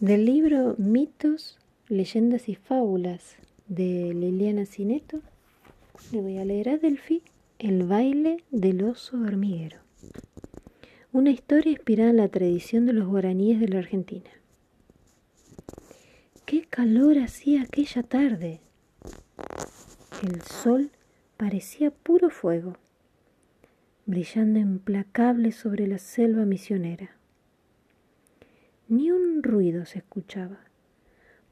Del libro Mitos, Leyendas y Fábulas de Liliana Cineto, le voy a leer a Delphi El baile del oso hormiguero. Una historia inspirada en la tradición de los guaraníes de la Argentina. ¡Qué calor hacía aquella tarde! El sol parecía puro fuego, brillando implacable sobre la selva misionera. Ni un ruido se escuchaba,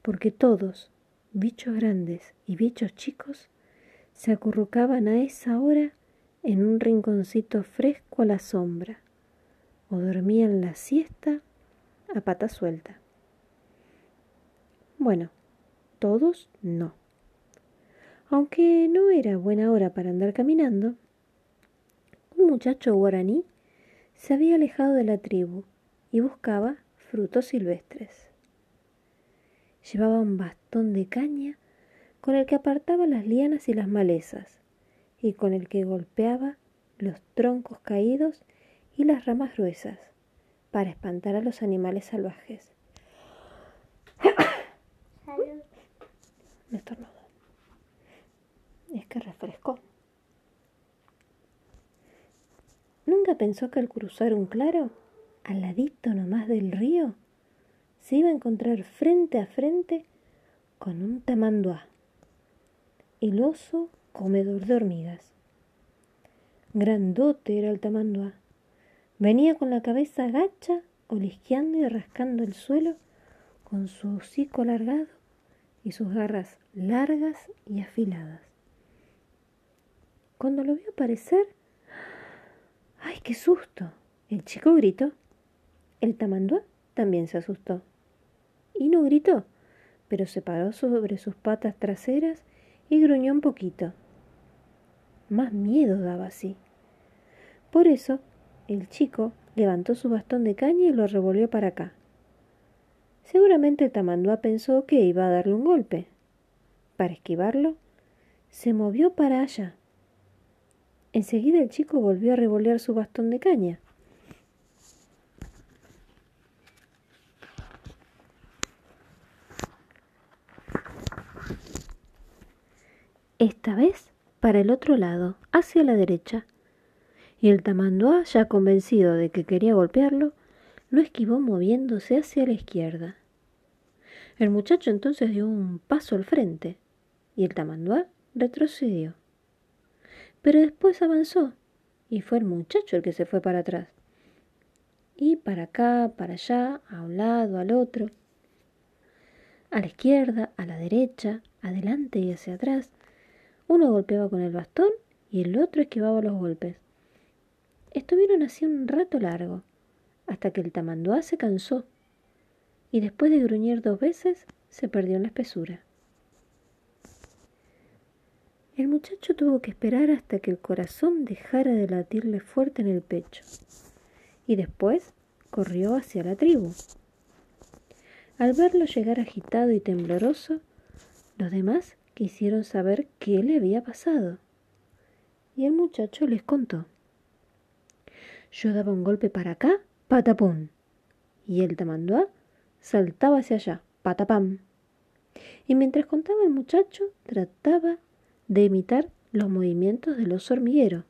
porque todos, bichos grandes y bichos chicos, se acurrucaban a esa hora en un rinconcito fresco a la sombra, o dormían la siesta a pata suelta. Bueno, todos no. Aunque no era buena hora para andar caminando, un muchacho guaraní se había alejado de la tribu y buscaba frutos silvestres. Llevaba un bastón de caña con el que apartaba las lianas y las malezas y con el que golpeaba los troncos caídos y las ramas gruesas para espantar a los animales salvajes. Me estornudo. Es que refrescó. ¿Nunca pensó que al cruzar un claro al ladito nomás del río, se iba a encontrar frente a frente con un tamanduá, el oso comedor de hormigas. Grandote era el tamanduá. Venía con la cabeza gacha, olisqueando y rascando el suelo, con su hocico alargado y sus garras largas y afiladas. Cuando lo vio aparecer, ¡ay, qué susto! El chico gritó. El tamanduá también se asustó. Y no gritó, pero se paró sobre sus patas traseras y gruñó un poquito. Más miedo daba así. Por eso, el chico levantó su bastón de caña y lo revolvió para acá. Seguramente el tamanduá pensó que iba a darle un golpe. Para esquivarlo, se movió para allá. Enseguida el chico volvió a revolear su bastón de caña. Esta vez para el otro lado, hacia la derecha. Y el tamanduá, ya convencido de que quería golpearlo, lo esquivó moviéndose hacia la izquierda. El muchacho entonces dio un paso al frente y el tamanduá retrocedió. Pero después avanzó y fue el muchacho el que se fue para atrás. Y para acá, para allá, a un lado, al otro, a la izquierda, a la derecha, adelante y hacia atrás, uno golpeaba con el bastón y el otro esquivaba los golpes. Estuvieron así un rato largo, hasta que el tamanduá se cansó y después de gruñir dos veces se perdió en la espesura. El muchacho tuvo que esperar hasta que el corazón dejara de latirle fuerte en el pecho y después corrió hacia la tribu. Al verlo llegar agitado y tembloroso, los demás quisieron saber qué le había pasado. Y el muchacho les contó. Yo daba un golpe para acá, patapum. Y el tamanduá saltaba hacia allá, patapam. Y mientras contaba el muchacho, trataba de imitar los movimientos de los hormigueros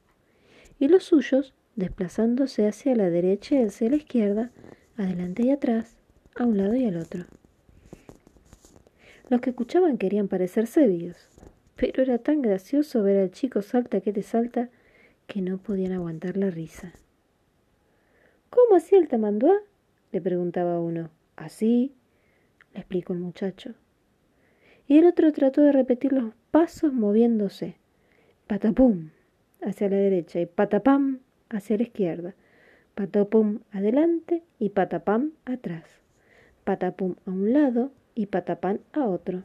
y los suyos desplazándose hacia la derecha y hacia la izquierda, adelante y atrás, a un lado y al otro. Los que escuchaban querían parecer sabios, pero era tan gracioso ver al chico salta que te salta que no podían aguantar la risa. ¿Cómo hacía el tamanduá? le preguntaba uno. Así, le explicó el muchacho. Y el otro trató de repetir los pasos moviéndose. Patapum hacia la derecha y patapam hacia la izquierda. Patapum adelante y patapam atrás. Patapum a un lado y Patapán a otro.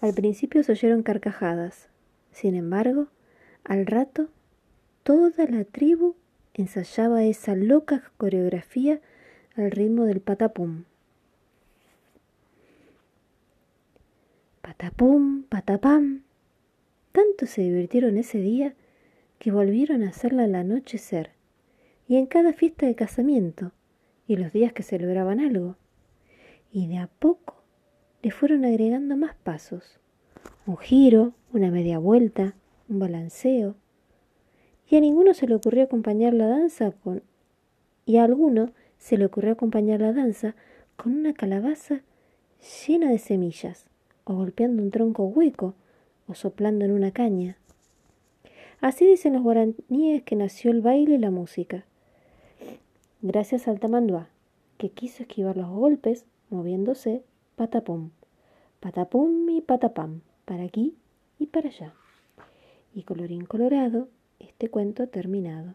Al principio se oyeron carcajadas. Sin embargo, al rato, toda la tribu ensayaba esa loca coreografía al ritmo del patapum. Patapum, patapam. Tanto se divirtieron ese día que volvieron a hacerla al anochecer y en cada fiesta de casamiento y los días que celebraban algo. Y de a poco le fueron agregando más pasos. Un giro, una media vuelta, un balanceo. Y a ninguno se le ocurrió acompañar la danza con... Y a alguno se le ocurrió acompañar la danza con una calabaza llena de semillas, o golpeando un tronco hueco, o soplando en una caña. Así dicen los guaraníes que nació el baile y la música. Gracias al tamanduá, que quiso esquivar los golpes, moviéndose, patapum, patapum y patapam, para aquí y para allá. Y colorín colorado, este cuento terminado.